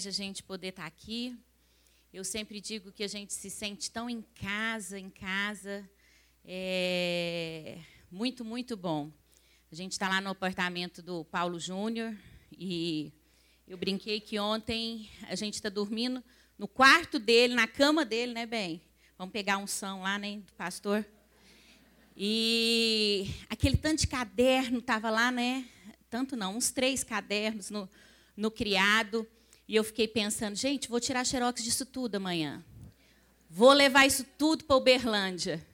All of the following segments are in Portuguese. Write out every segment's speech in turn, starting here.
privilégio a gente poder estar aqui. Eu sempre digo que a gente se sente tão em casa, em casa. É muito, muito bom. A gente está lá no apartamento do Paulo Júnior e eu brinquei que ontem a gente está dormindo no quarto dele, na cama dele, né, bem? Vamos pegar um som lá, né, do pastor. E aquele tanto de caderno estava lá, né? Tanto não, uns três cadernos no, no criado. E eu fiquei pensando, gente, vou tirar xerox disso tudo amanhã. Vou levar isso tudo para Uberlândia.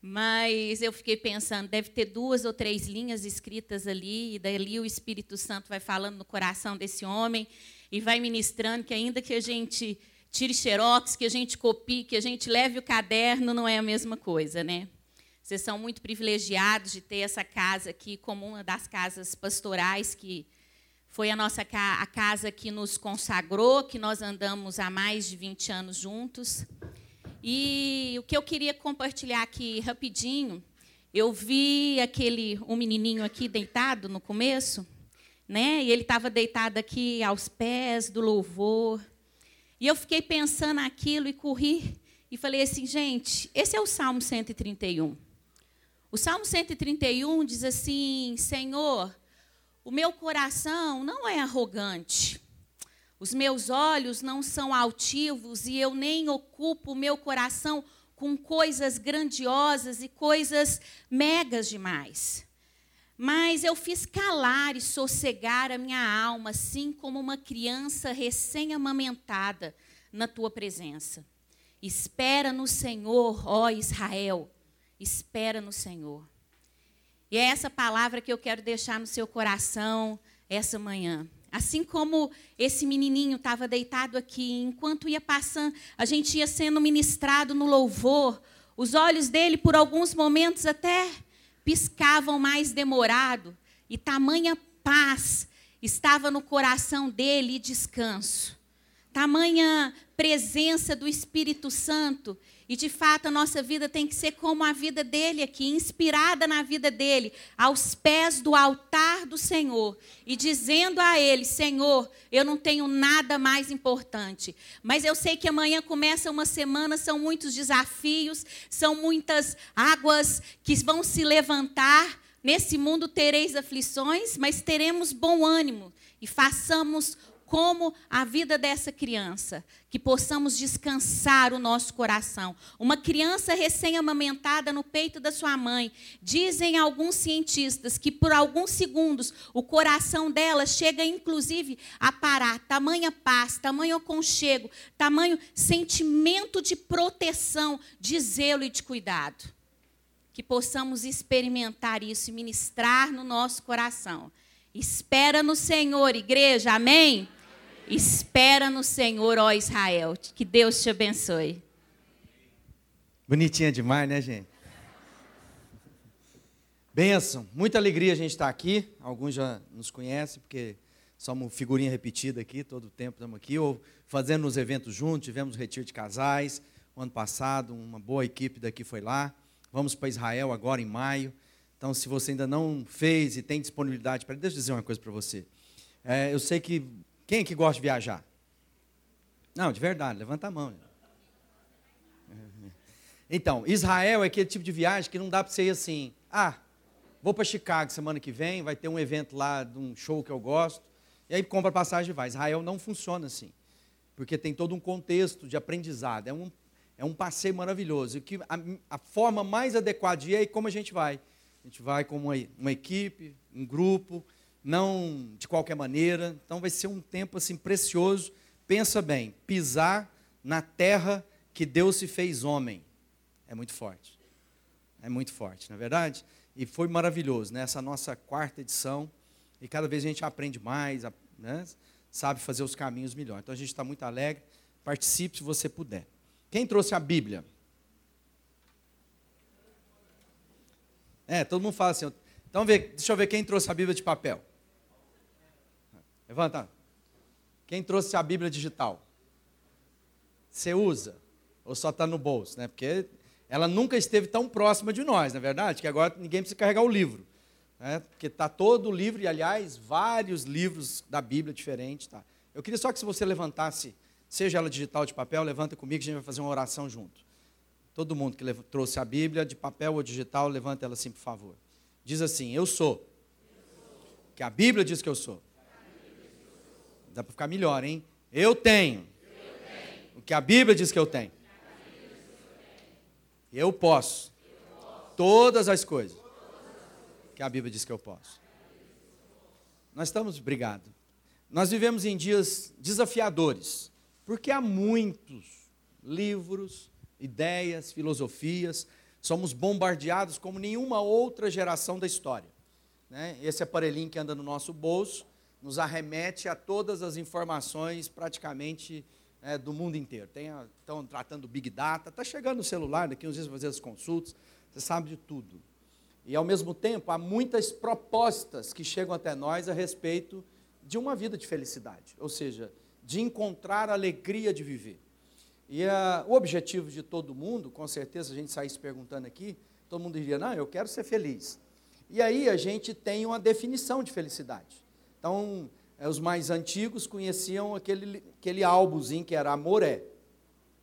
Mas eu fiquei pensando, deve ter duas ou três linhas escritas ali, e dali o Espírito Santo vai falando no coração desse homem e vai ministrando que ainda que a gente tire xerox, que a gente copie, que a gente leve o caderno, não é a mesma coisa, né? Vocês são muito privilegiados de ter essa casa aqui como uma das casas pastorais que foi a nossa a casa que nos consagrou, que nós andamos há mais de 20 anos juntos. E o que eu queria compartilhar aqui rapidinho, eu vi aquele um menininho aqui deitado no começo, né? E ele estava deitado aqui aos pés do louvor. E eu fiquei pensando aquilo e corri e falei assim, gente, esse é o Salmo 131. O Salmo 131 diz assim: Senhor, o meu coração não é arrogante. Os meus olhos não são altivos e eu nem ocupo o meu coração com coisas grandiosas e coisas megas demais. Mas eu fiz calar e sossegar a minha alma, assim como uma criança recém-amamentada na tua presença. Espera no Senhor, ó Israel, espera no Senhor. E é essa palavra que eu quero deixar no seu coração essa manhã. Assim como esse menininho estava deitado aqui, enquanto ia passando, a gente ia sendo ministrado no louvor, os olhos dele, por alguns momentos, até piscavam mais demorado, e tamanha paz estava no coração dele e descanso. Tamanha presença do Espírito Santo e de fato a nossa vida tem que ser como a vida dele aqui, inspirada na vida dele, aos pés do altar do Senhor e dizendo a ele: Senhor, eu não tenho nada mais importante, mas eu sei que amanhã começa uma semana, são muitos desafios, são muitas águas que vão se levantar. Nesse mundo tereis aflições, mas teremos bom ânimo e façamos como a vida dessa criança, que possamos descansar o nosso coração. Uma criança recém-amamentada no peito da sua mãe, dizem alguns cientistas que por alguns segundos o coração dela chega inclusive a parar. Tamanha paz, tamanho aconchego, tamanho sentimento de proteção, de zelo e de cuidado. Que possamos experimentar isso e ministrar no nosso coração. Espera no Senhor, igreja, amém? Espera no Senhor, ó Israel. Que Deus te abençoe. Bonitinha demais, né, gente? Benção, muita alegria a gente estar aqui. Alguns já nos conhecem, porque somos figurinha repetida aqui, todo o tempo estamos aqui, ou fazendo os eventos juntos, tivemos o retiro de casais, o ano passado, uma boa equipe daqui foi lá. Vamos para Israel agora em maio. Então, se você ainda não fez e tem disponibilidade para. Deixa eu dizer uma coisa para você. É, eu sei que quem é que gosta de viajar? Não, de verdade, levanta a mão. Então, Israel é aquele tipo de viagem que não dá para você ir assim, ah, vou para Chicago semana que vem, vai ter um evento lá de um show que eu gosto, e aí compra passagem e vai. Israel não funciona assim, porque tem todo um contexto de aprendizado, é um, é um passeio maravilhoso. E que a, a forma mais adequada de ir é como a gente vai. A gente vai como uma, uma equipe, um grupo, não de qualquer maneira. Então vai ser um tempo assim precioso. Pensa bem, pisar na terra que Deus se fez homem. É muito forte. É muito forte, na é verdade? E foi maravilhoso, né? Essa nossa quarta edição. E cada vez a gente aprende mais, né? sabe fazer os caminhos melhor. Então a gente está muito alegre. Participe se você puder. Quem trouxe a Bíblia? É, todo mundo fala assim. Então, deixa eu ver quem trouxe a Bíblia de papel. Levanta. Quem trouxe a Bíblia digital? Você usa? Ou só está no bolso? Né? Porque ela nunca esteve tão próxima de nós, na é verdade? Que agora ninguém precisa carregar o livro. né? porque está todo o livro, e aliás, vários livros da Bíblia diferentes. Tá? Eu queria só que se você levantasse, seja ela digital ou de papel, levanta comigo a gente vai fazer uma oração junto. Todo mundo que trouxe a Bíblia, de papel ou digital, levanta ela assim, por favor. Diz assim: Eu sou. Que a Bíblia diz que eu sou. Dá para ficar melhor, hein? Eu tenho. O que a Bíblia diz que eu tenho. Eu posso. Todas as coisas que a Bíblia diz que eu posso. Nós estamos, obrigado. Nós vivemos em dias desafiadores, porque há muitos livros, ideias, filosofias, somos bombardeados como nenhuma outra geração da história. Né? Esse aparelhinho que anda no nosso bolso nos arremete a todas as informações praticamente é, do mundo inteiro. Tem estão tratando Big Data, está chegando o celular, daqui uns dias fazer as consultas, você sabe de tudo. E, ao mesmo tempo, há muitas propostas que chegam até nós a respeito de uma vida de felicidade, ou seja, de encontrar a alegria de viver. E a, o objetivo de todo mundo, com certeza a gente saísse perguntando aqui, todo mundo diria, não, eu quero ser feliz. E aí a gente tem uma definição de felicidade. Então, é, os mais antigos conheciam aquele, aquele álbumzinho que era Amoré.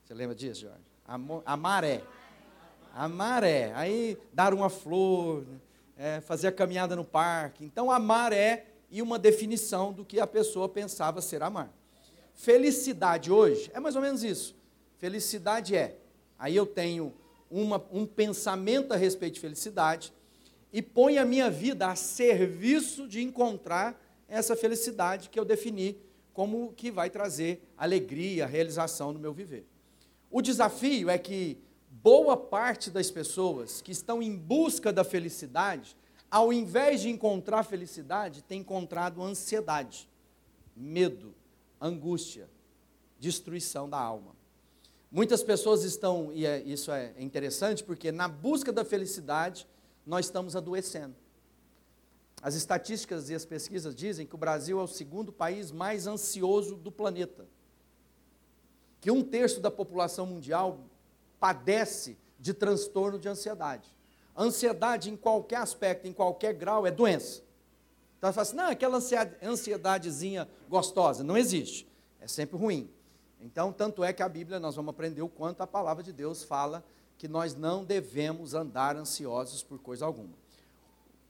Você lembra disso, Jorge? Amor, amaré. Amar é. Aí dar uma flor, é, fazer a caminhada no parque. Então, amar é e uma definição do que a pessoa pensava ser amar. Felicidade hoje é mais ou menos isso. Felicidade é. Aí eu tenho uma, um pensamento a respeito de felicidade e ponho a minha vida a serviço de encontrar essa felicidade que eu defini como que vai trazer alegria, realização no meu viver. O desafio é que boa parte das pessoas que estão em busca da felicidade, ao invés de encontrar felicidade, tem encontrado ansiedade, medo, angústia, destruição da alma. Muitas pessoas estão, e é, isso é interessante, porque na busca da felicidade, nós estamos adoecendo. As estatísticas e as pesquisas dizem que o Brasil é o segundo país mais ansioso do planeta. Que um terço da população mundial padece de transtorno de ansiedade. Ansiedade em qualquer aspecto, em qualquer grau, é doença. Então você fala assim, não, aquela ansiedadezinha gostosa, não existe. É sempre ruim. Então, tanto é que a Bíblia, nós vamos aprender o quanto a palavra de Deus fala que nós não devemos andar ansiosos por coisa alguma.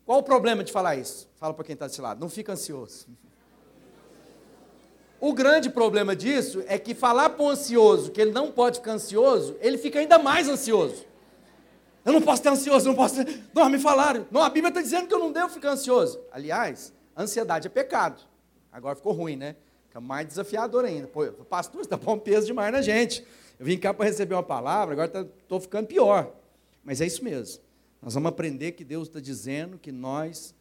Qual o problema de falar isso? Fala para quem está desse lado, não fica ansioso. O grande problema disso é que falar para o ansioso que ele não pode ficar ansioso, ele fica ainda mais ansioso. Eu não posso ter ansioso, não posso. Não, me falaram. Não, a Bíblia está dizendo que eu não devo ficar ansioso. Aliás, ansiedade é pecado. Agora ficou ruim, né? Fica mais desafiador ainda. Pô, pastor, você está pondo peso demais na gente. Eu vim cá para receber uma palavra, agora estou tá, ficando pior. Mas é isso mesmo. Nós vamos aprender que Deus está dizendo que nós.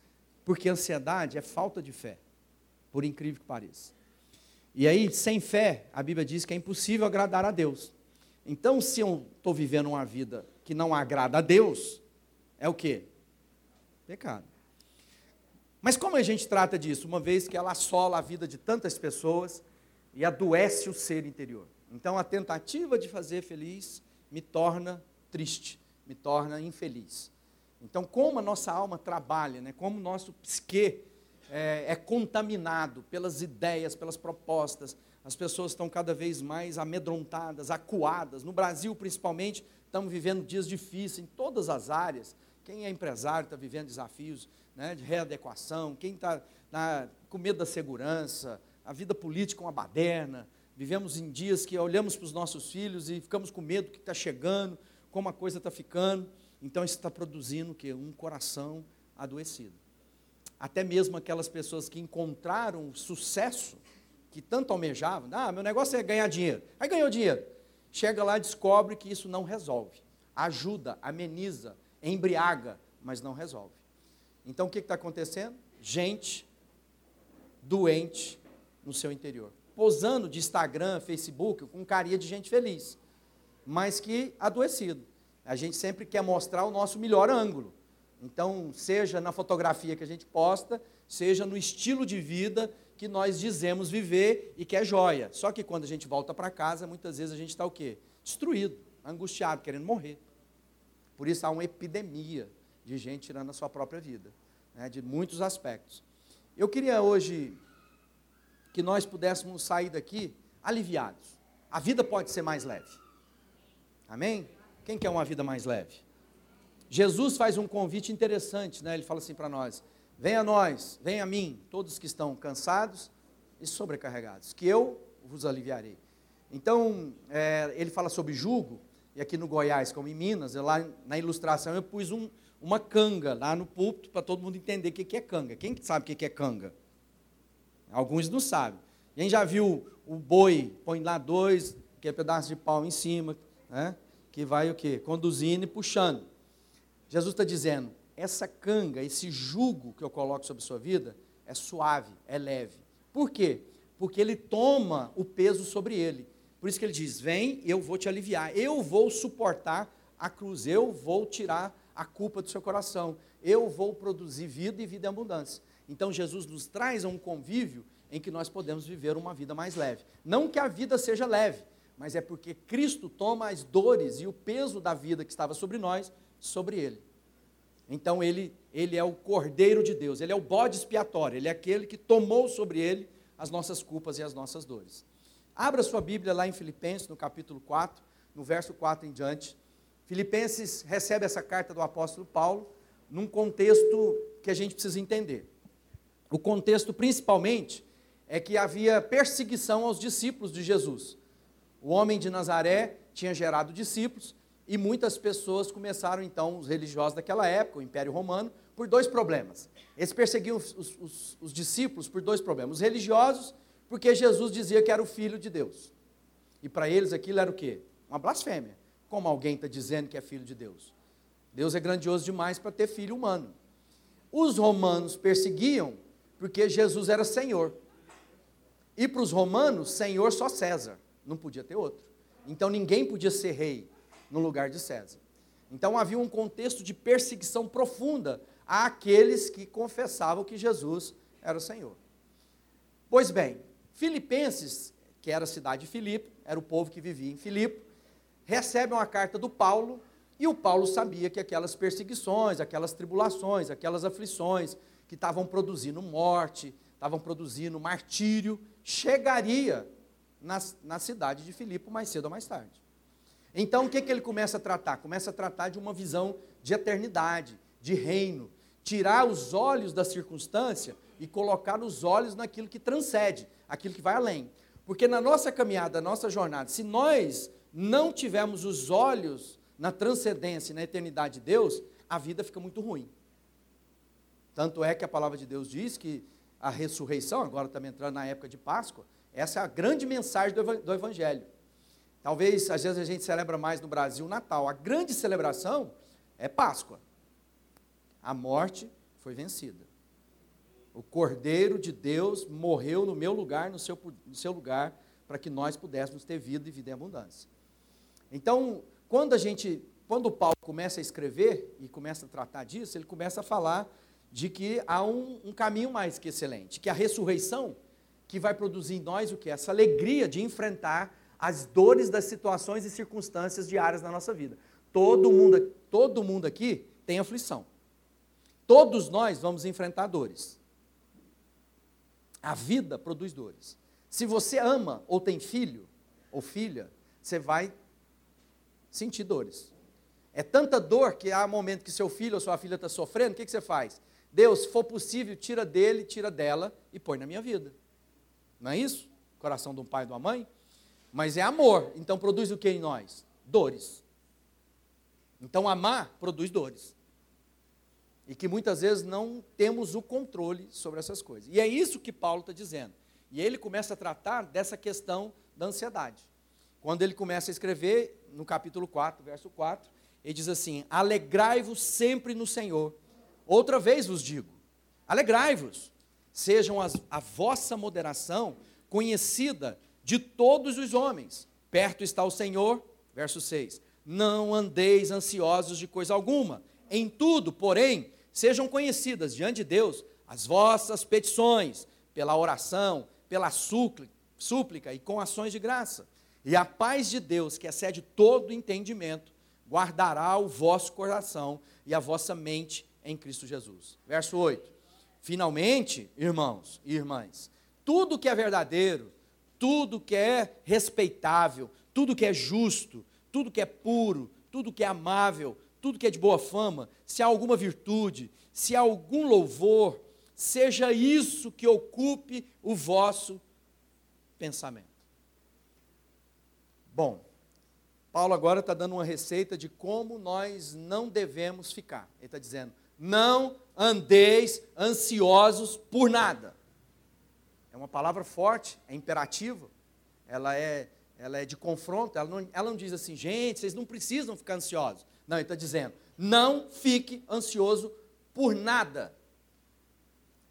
Porque ansiedade é falta de fé, por incrível que pareça. E aí, sem fé, a Bíblia diz que é impossível agradar a Deus. Então, se eu estou vivendo uma vida que não agrada a Deus, é o quê? Pecado. Mas como a gente trata disso? Uma vez que ela assola a vida de tantas pessoas e adoece o ser interior. Então, a tentativa de fazer feliz me torna triste, me torna infeliz. Então, como a nossa alma trabalha, né? como o nosso psique é, é contaminado pelas ideias, pelas propostas. As pessoas estão cada vez mais amedrontadas, acuadas. No Brasil, principalmente, estamos vivendo dias difíceis em todas as áreas. Quem é empresário está vivendo desafios né, de readequação, quem está com medo da segurança, a vida política é uma baderna. Vivemos em dias que olhamos para os nossos filhos e ficamos com medo do que está chegando, como a coisa está ficando. Então, isso está produzindo o quê? Um coração adoecido até mesmo aquelas pessoas que encontraram o sucesso que tanto almejavam, ah, meu negócio é ganhar dinheiro. Aí ganhou dinheiro. Chega lá e descobre que isso não resolve. Ajuda, ameniza, embriaga, mas não resolve. Então o que está acontecendo? Gente doente no seu interior. Posando de Instagram, Facebook, com carinha de gente feliz, mas que adoecido. A gente sempre quer mostrar o nosso melhor ângulo. Então, seja na fotografia que a gente posta, seja no estilo de vida que nós dizemos viver e que é joia. Só que quando a gente volta para casa, muitas vezes a gente está o quê? Destruído, angustiado, querendo morrer. Por isso há uma epidemia de gente tirando a sua própria vida. né, de muitos aspectos. Eu queria hoje que nós pudéssemos sair daqui aliviados. A vida pode ser mais leve. Amém? Quem quer uma vida mais leve? Jesus faz um convite interessante, né? Ele fala assim para nós: Venha a nós, venha a mim, todos que estão cansados e sobrecarregados, que eu vos aliviarei. Então, é, ele fala sobre jugo, e aqui no Goiás, como em Minas, lá na ilustração eu pus um, uma canga lá no púlpito para todo mundo entender o que, que é canga. Quem sabe o que, que é canga? Alguns não sabem. Quem já viu o boi, põe lá dois, que é pedaço de pau em cima, né? Que vai o quê? Conduzindo e puxando. Jesus está dizendo, essa canga, esse jugo que eu coloco sobre a sua vida, é suave, é leve. Por quê? Porque ele toma o peso sobre ele. Por isso que ele diz: Vem, eu vou te aliviar, eu vou suportar a cruz, eu vou tirar a culpa do seu coração, eu vou produzir vida e vida em abundância. Então Jesus nos traz a um convívio em que nós podemos viver uma vida mais leve. Não que a vida seja leve, mas é porque Cristo toma as dores e o peso da vida que estava sobre nós, sobre ele. Então ele, ele é o Cordeiro de Deus, ele é o bode expiatório, ele é aquele que tomou sobre ele as nossas culpas e as nossas dores. Abra sua Bíblia lá em Filipenses, no capítulo 4, no verso 4 em diante. Filipenses recebe essa carta do apóstolo Paulo num contexto que a gente precisa entender. O contexto, principalmente, é que havia perseguição aos discípulos de Jesus. O homem de Nazaré tinha gerado discípulos, e muitas pessoas começaram, então, os religiosos daquela época, o Império Romano, por dois problemas. Eles perseguiam os, os, os, discípulos por dois problemas. Os religiosos, porque Jesus dizia que era o Filho de Deus. E para eles aquilo era o quê? Uma blasfêmia. Como alguém está dizendo que é filho de Deus? Deus é grandioso demais para ter filho humano. Os romanos perseguiam porque Jesus era Senhor. E para os romanos, Senhor só César, não podia ter outro. Então ninguém podia ser rei no lugar de César. Então havia um contexto de perseguição profunda àqueles que confessavam que Jesus era o Senhor. Pois bem, Filipenses, que era a cidade de Filipe, era o povo que vivia em Filipe, recebe uma carta do Paulo, e o Paulo sabia que aquelas perseguições, aquelas tribulações, aquelas aflições que estavam produzindo morte, estavam produzindo martírio, chegaria na, na cidade de Filipe mais cedo ou mais tarde. Então, o que, que ele começa a tratar? Começa a tratar de uma visão de eternidade, de reino. Tirar os olhos da circunstância e colocar os olhos naquilo que transcende, aquilo que vai além. Porque na nossa caminhada, na nossa jornada, se nós não tivermos os olhos na transcendência, na eternidade de Deus, a vida fica muito ruim. Tanto é que a palavra de Deus diz que a ressurreição, agora estamos entrando na época de Páscoa, essa é a grande mensagem do Evangelho. Talvez, às vezes, a gente celebra mais no Brasil o Natal. A grande celebração é Páscoa. A morte foi vencida. O Cordeiro de Deus morreu no meu lugar, no seu, no seu lugar, para que nós pudéssemos ter vida e vida em abundância. Então, quando a gente, quando o Paulo começa a escrever e começa a tratar disso, ele começa a falar de que há um, um caminho mais que excelente, que a ressurreição que vai produzir em nós o que? Essa alegria de enfrentar as dores das situações e circunstâncias diárias na nossa vida. Todo mundo, todo mundo aqui tem aflição. Todos nós vamos enfrentar dores. A vida produz dores. Se você ama ou tem filho ou filha, você vai sentir dores. É tanta dor que há momento que seu filho ou sua filha está sofrendo, o que, que você faz? Deus, se for possível, tira dele, tira dela e põe na minha vida. Não é isso? Coração de um pai e de uma mãe? Mas é amor, então produz o que em nós? Dores. Então amar produz dores. E que muitas vezes não temos o controle sobre essas coisas. E é isso que Paulo está dizendo. E ele começa a tratar dessa questão da ansiedade. Quando ele começa a escrever, no capítulo 4, verso 4, ele diz assim: Alegrai-vos sempre no Senhor. Outra vez vos digo: alegrai-vos, sejam as, a vossa moderação conhecida de todos os homens. Perto está o Senhor, verso 6. Não andeis ansiosos de coisa alguma. Em tudo, porém, sejam conhecidas diante de Deus as vossas petições, pela oração, pela súplica e com ações de graça. E a paz de Deus, que excede todo entendimento, guardará o vosso coração e a vossa mente em Cristo Jesus. Verso 8. Finalmente, irmãos e irmãs, tudo que é verdadeiro, tudo que é respeitável, tudo que é justo, tudo que é puro, tudo que é amável, tudo que é de boa fama, se há alguma virtude, se há algum louvor, seja isso que ocupe o vosso pensamento. Bom, Paulo agora está dando uma receita de como nós não devemos ficar. Ele está dizendo: não andeis ansiosos por nada. É uma palavra forte, é imperativa, ela é, ela é de confronto, ela não, ela não diz assim, gente, vocês não precisam ficar ansiosos. Não, ele está dizendo, não fique ansioso por nada.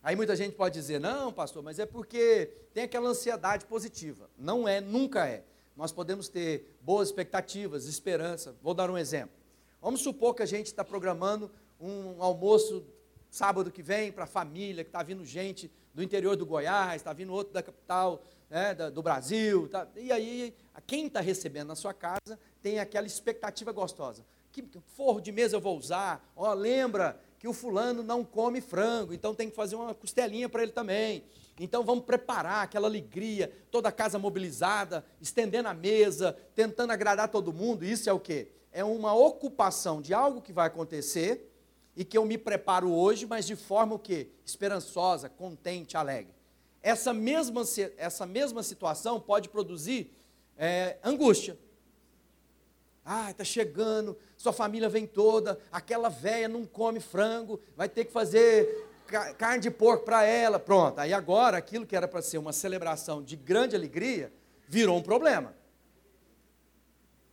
Aí muita gente pode dizer, não, pastor, mas é porque tem aquela ansiedade positiva. Não é, nunca é. Nós podemos ter boas expectativas, esperança. Vou dar um exemplo. Vamos supor que a gente está programando um almoço sábado que vem para a família, que está vindo gente do interior do Goiás, está vindo outro da capital né, do Brasil. Tá, e aí, quem está recebendo na sua casa tem aquela expectativa gostosa. Que forro de mesa eu vou usar? Ó, lembra que o fulano não come frango, então tem que fazer uma costelinha para ele também. Então vamos preparar aquela alegria, toda a casa mobilizada, estendendo a mesa, tentando agradar todo mundo. Isso é o quê? É uma ocupação de algo que vai acontecer e que eu me preparo hoje, mas de forma o quê? Esperançosa, contente, alegre. Essa mesma, essa mesma situação pode produzir é, angústia. Ah, está chegando, sua família vem toda, aquela velha não come frango, vai ter que fazer carne de porco para ela. Pronto, aí agora aquilo que era para ser uma celebração de grande alegria virou um problema.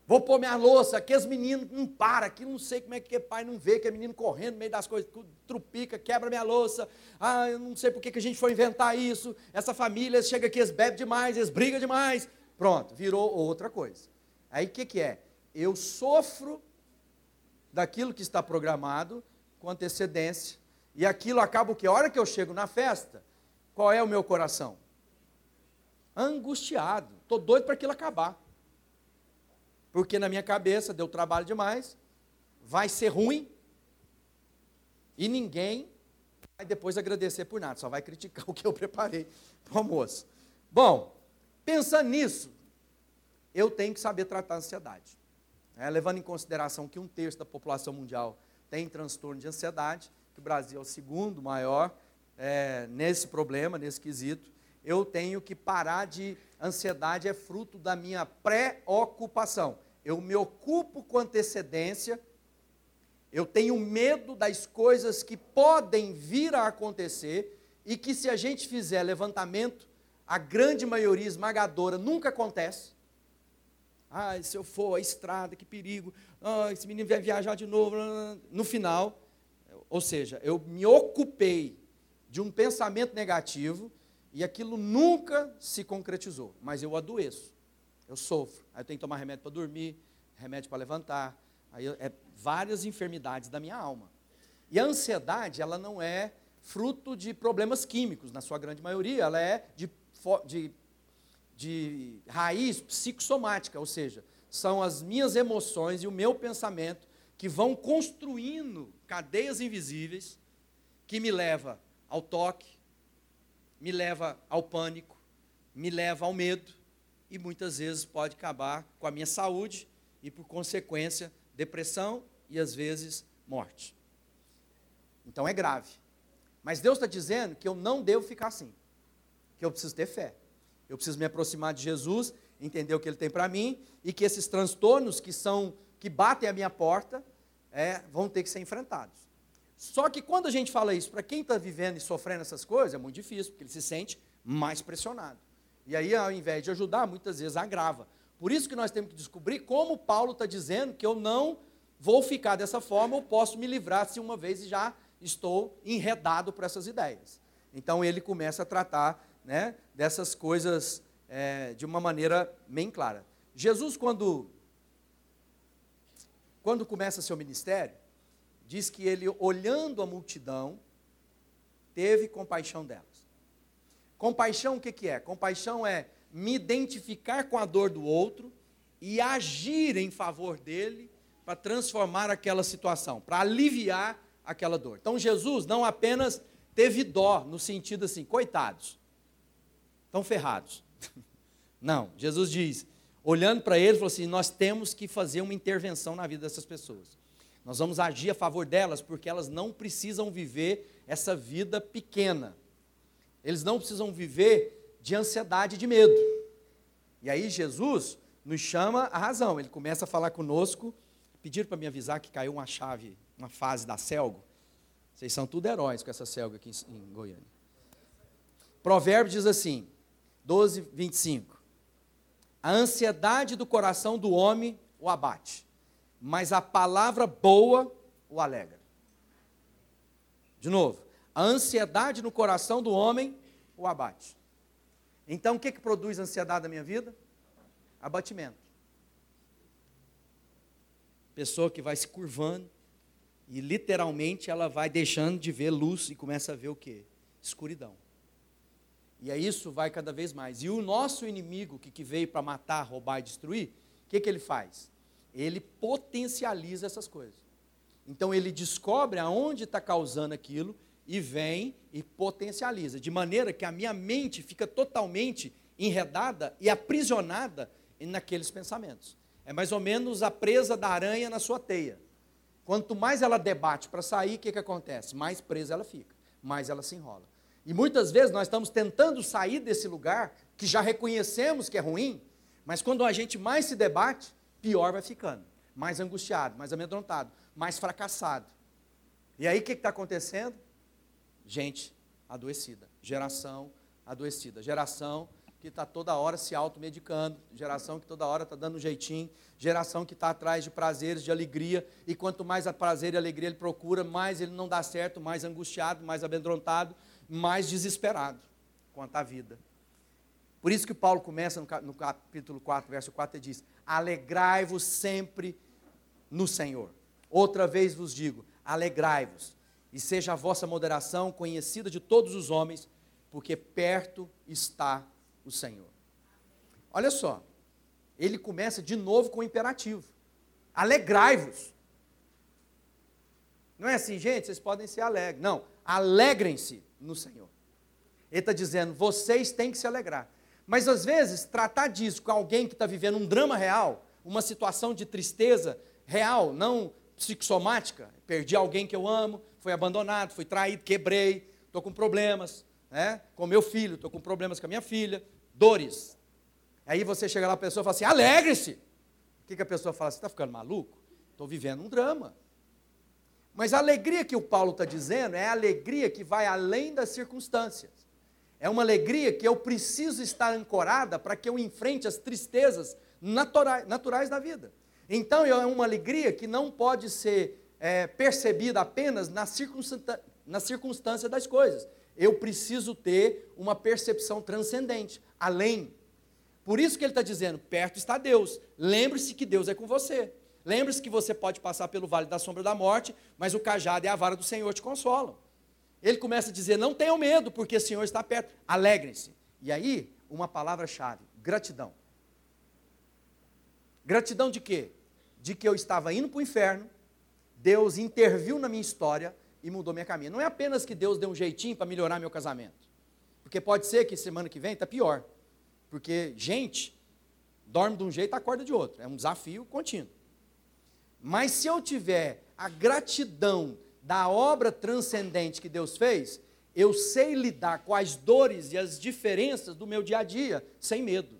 Vou pôr minha louça, aqui os meninos não param, aqui não sei como é que é pai não vê, que é menino correndo no meio das coisas, trupica, quebra minha louça. Ah, eu não sei por que, que a gente foi inventar isso. Essa família chega aqui, eles bebem demais, eles brigam demais. Pronto, virou outra coisa. Aí o que, que é? Eu sofro daquilo que está programado com antecedência, e aquilo acaba o que? A hora que eu chego na festa, qual é o meu coração? Angustiado. Estou doido para aquilo acabar porque na minha cabeça deu trabalho demais, vai ser ruim, e ninguém vai depois agradecer por nada, só vai criticar o que eu preparei para o almoço. Bom, pensando nisso, eu tenho que saber tratar a ansiedade. É, levando em consideração que um terço da população mundial tem transtorno de ansiedade, que o Brasil é o segundo maior é, nesse problema, nesse quesito, eu tenho que parar de. Ansiedade é fruto da minha preocupação. Eu me ocupo com antecedência, eu tenho medo das coisas que podem vir a acontecer e que, se a gente fizer levantamento, a grande maioria esmagadora nunca acontece. Ah, se eu for a estrada, que perigo. Ah, esse menino vai viajar de novo. No final, ou seja, eu me ocupei de um pensamento negativo e aquilo nunca se concretizou, mas eu adoeço, eu sofro. Aí eu tenho que tomar remédio para dormir, remédio para levantar, aí eu, é várias enfermidades da minha alma. E a ansiedade, ela não é fruto de problemas químicos, na sua grande maioria, ela é de, de, de raiz psicossomática, ou seja, são as minhas emoções e o meu pensamento que vão construindo cadeias invisíveis que me leva ao toque, me leva ao pânico, me leva ao medo e muitas vezes pode acabar com a minha saúde e, por consequência, depressão e às vezes morte. Então é grave. Mas Deus está dizendo que eu não devo ficar assim, que eu preciso ter fé. Eu preciso me aproximar de Jesus, entender o que Ele tem para mim e que esses transtornos que são que batem a minha porta é, vão ter que ser enfrentados. Só que quando a gente fala isso para quem está vivendo e sofrendo essas coisas, é muito difícil, porque ele se sente mais pressionado. E aí, ao invés de ajudar, muitas vezes agrava. Por isso que nós temos que descobrir como Paulo está dizendo que eu não vou ficar dessa forma, eu posso me livrar se uma vez já estou enredado por essas ideias. Então ele começa a tratar né, dessas coisas é, de uma maneira bem clara. Jesus, quando, quando começa seu ministério, diz que ele, olhando a multidão, teve compaixão delas. Compaixão o que, que é? Compaixão é me identificar com a dor do outro e agir em favor dele para transformar aquela situação, para aliviar aquela dor. Então Jesus não apenas teve dó, no sentido assim, coitados, estão ferrados. Não, Jesus diz, olhando para eles, falou assim: nós temos que fazer uma intervenção na vida dessas pessoas. Nós vamos agir a favor delas porque elas não precisam viver essa vida pequena. Eles não precisam viver de ansiedade e de medo. E aí Jesus nos chama a razão. Ele começa a falar conosco. Pediram para me avisar que caiu uma chave, uma fase da Celgo. Vocês são tudo heróis com essa Celgo aqui em Goiânia. Provérbio diz assim, 12, 25. A ansiedade do coração do homem o abate, mas a palavra boa o alegra. De novo, a ansiedade no coração do homem o abate. Então, o que, que produz ansiedade na minha vida? Abatimento. Pessoa que vai se curvando e literalmente ela vai deixando de ver luz e começa a ver o que? Escuridão. E aí isso vai cada vez mais. E o nosso inimigo, que, que veio para matar, roubar e destruir, o que, que ele faz? Ele potencializa essas coisas. Então ele descobre aonde está causando aquilo e vem e potencializa, de maneira que a minha mente fica totalmente enredada e aprisionada naqueles pensamentos. É mais ou menos a presa da aranha na sua teia. Quanto mais ela debate para sair, o que, que acontece? Mais presa ela fica, mais ela se enrola. E muitas vezes nós estamos tentando sair desse lugar que já reconhecemos que é ruim, mas quando a gente mais se debate, pior vai ficando. Mais angustiado, mais amedrontado, mais fracassado. E aí o que está acontecendo? Gente adoecida, geração adoecida, geração que está toda hora se automedicando, geração que toda hora está dando um jeitinho, geração que está atrás de prazeres, de alegria, e quanto mais a prazer e alegria ele procura, mais ele não dá certo, mais angustiado, mais amedrontado, mais desesperado quanto à vida. Por isso que Paulo começa no capítulo 4, verso 4, e diz: Alegrai-vos sempre no Senhor. Outra vez vos digo: alegrai-vos, e seja a vossa moderação conhecida de todos os homens, porque perto está o Senhor. Olha só, ele começa de novo com o imperativo: alegrai-vos. Não é assim, gente, vocês podem ser alegres. Não, alegrem-se no Senhor. Ele está dizendo, vocês têm que se alegrar. Mas às vezes, tratar disso com alguém que está vivendo um drama real, uma situação de tristeza real, não psicossomática, perdi alguém que eu amo, fui abandonado, fui traído, quebrei, estou com problemas, né? com meu filho, estou com problemas com a minha filha, dores. Aí você chega lá, a pessoa fala assim, alegre-se. O que, que a pessoa fala? Você está ficando maluco? Estou vivendo um drama. Mas a alegria que o Paulo está dizendo é a alegria que vai além das circunstâncias. É uma alegria que eu preciso estar ancorada para que eu enfrente as tristezas naturais, naturais da vida. Então é uma alegria que não pode ser é, percebida apenas na, circunstância, na circunstância das coisas. Eu preciso ter uma percepção transcendente, além. Por isso que ele está dizendo: perto está Deus. Lembre-se que Deus é com você. Lembre-se que você pode passar pelo vale da sombra da morte, mas o cajado e a vara do Senhor te consolam. Ele começa a dizer: não tenham medo, porque o Senhor está perto. Alegrem-se. E aí, uma palavra-chave: gratidão. Gratidão de quê? De que eu estava indo para o inferno, Deus interviu na minha história e mudou minha caminho. Não é apenas que Deus deu um jeitinho para melhorar meu casamento. Porque pode ser que semana que vem está pior. Porque gente dorme de um jeito e acorda de outro. É um desafio contínuo. Mas se eu tiver a gratidão da obra transcendente que Deus fez, eu sei lidar com as dores e as diferenças do meu dia a dia sem medo,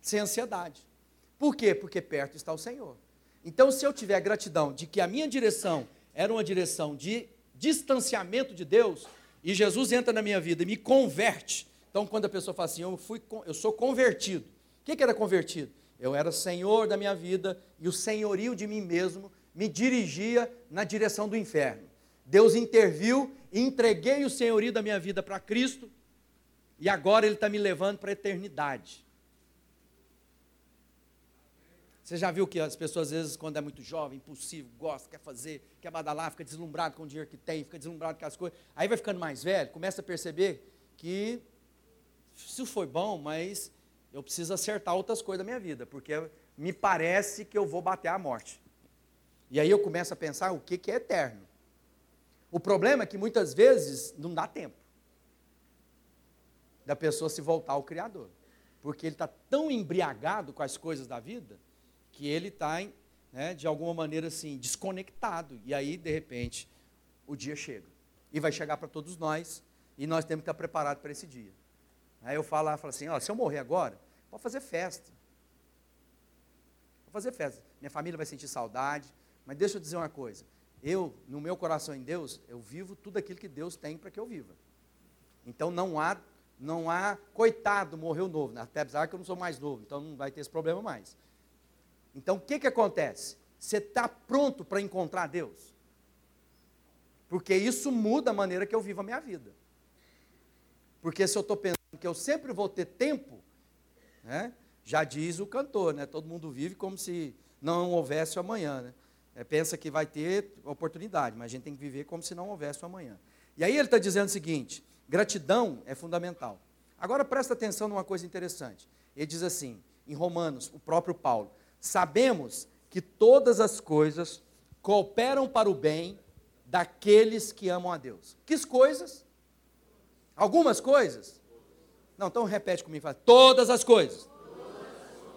sem ansiedade. Por quê? Porque perto está o Senhor. Então, se eu tiver gratidão de que a minha direção era uma direção de distanciamento de Deus, e Jesus entra na minha vida e me converte. Então, quando a pessoa fala assim, eu, fui, eu sou convertido. O que, era convertido? Eu era senhor da minha vida e o senhorio de mim mesmo me dirigia na direção do inferno. Deus interviu e entreguei o senhorio da minha vida para Cristo e agora Ele está me levando para a eternidade. Você já viu que as pessoas, às vezes, quando é muito jovem, impulsivo, gosta, quer fazer, quer badalar, fica deslumbrado com o dinheiro que tem, fica deslumbrado com as coisas. Aí vai ficando mais velho, começa a perceber que isso foi bom, mas eu preciso acertar outras coisas da minha vida, porque me parece que eu vou bater a morte. E aí eu começo a pensar o que, que é eterno. O problema é que muitas vezes não dá tempo da pessoa se voltar ao Criador. Porque ele está tão embriagado com as coisas da vida que ele está, né, de alguma maneira assim, desconectado. E aí, de repente, o dia chega. E vai chegar para todos nós. E nós temos que estar preparados para esse dia. Aí eu falo, falo assim: ó, se eu morrer agora, pode fazer festa. Vou fazer festa. Minha família vai sentir saudade. Mas deixa eu dizer uma coisa. Eu, no meu coração em Deus, eu vivo tudo aquilo que Deus tem para que eu viva. Então não há, não há, coitado, morreu novo. Até apesar que eu não sou mais novo, então não vai ter esse problema mais. Então o que, que acontece? Você está pronto para encontrar Deus? Porque isso muda a maneira que eu vivo a minha vida. Porque se eu estou pensando que eu sempre vou ter tempo, né? Já diz o cantor, né? Todo mundo vive como se não houvesse amanhã, né? É, pensa que vai ter oportunidade, mas a gente tem que viver como se não houvesse amanhã. E aí ele está dizendo o seguinte: gratidão é fundamental. Agora presta atenção numa coisa interessante. Ele diz assim, em Romanos, o próprio Paulo: Sabemos que todas as coisas cooperam para o bem daqueles que amam a Deus. Que coisas? Algumas coisas? Não, então repete comigo, fala, todas as coisas.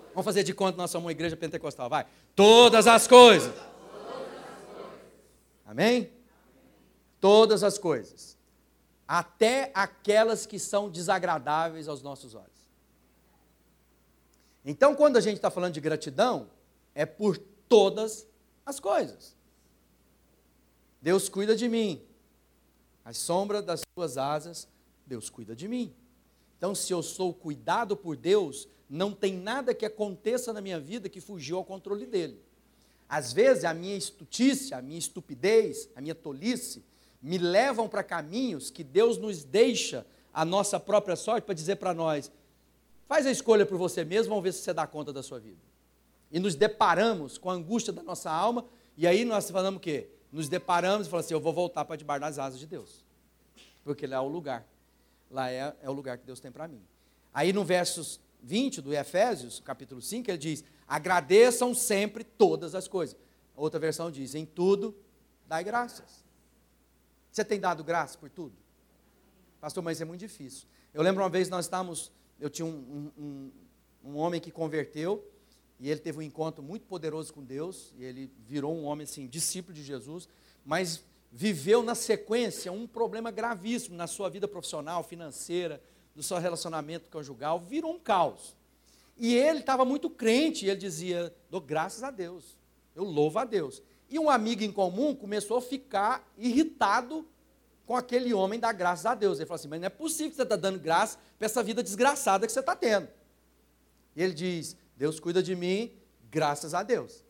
Vamos fazer de conta nós somos uma igreja pentecostal, vai. Todas as coisas. Amém? Todas as coisas. Até aquelas que são desagradáveis aos nossos olhos. Então, quando a gente está falando de gratidão, é por todas as coisas. Deus cuida de mim. A sombra das suas asas, Deus cuida de mim. Então, se eu sou cuidado por Deus, não tem nada que aconteça na minha vida que fugiu ao controle dele. Às vezes a minha estutice, a minha estupidez, a minha tolice me levam para caminhos que Deus nos deixa a nossa própria sorte para dizer para nós: faz a escolha por você mesmo, vamos ver se você dá conta da sua vida. E nos deparamos com a angústia da nossa alma, e aí nós falamos o quê? Nos deparamos e falamos assim: eu vou voltar para debaixo das asas de Deus, porque lá é o lugar, lá é, é o lugar que Deus tem para mim. Aí no versos 20 do Efésios, capítulo 5, ele diz: agradeçam sempre todas as coisas. Outra versão diz: em tudo, dai graças. Você tem dado graça por tudo? Pastor, mas é muito difícil. Eu lembro uma vez nós estávamos, eu tinha um, um, um homem que converteu, e ele teve um encontro muito poderoso com Deus, e ele virou um homem assim, discípulo de Jesus, mas viveu na sequência um problema gravíssimo na sua vida profissional, financeira, do seu relacionamento conjugal, virou um caos. E ele estava muito crente, e ele dizia: dou graças a Deus, eu louvo a Deus. E um amigo em comum começou a ficar irritado com aquele homem da graças a Deus. Ele falou assim: Mas não é possível que você está dando graça para essa vida desgraçada que você está tendo. E ele diz: Deus cuida de mim, graças a Deus.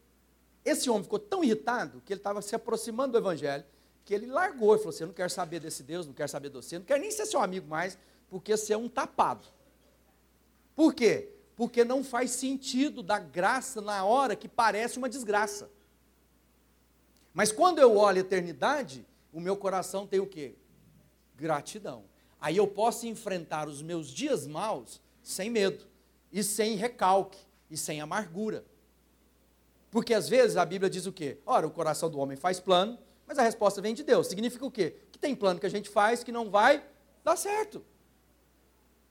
Esse homem ficou tão irritado que ele estava se aproximando do Evangelho, que ele largou e falou assim: Eu não quero saber desse Deus, não quero saber de você, não quero nem ser seu amigo mais, porque você é um tapado. Por quê? Porque não faz sentido dar graça na hora que parece uma desgraça. Mas quando eu olho a eternidade, o meu coração tem o quê? Gratidão. Aí eu posso enfrentar os meus dias maus sem medo, e sem recalque, e sem amargura. Porque às vezes a Bíblia diz o quê? Ora, o coração do homem faz plano, mas a resposta vem de Deus. Significa o quê? Que tem plano que a gente faz que não vai dar certo.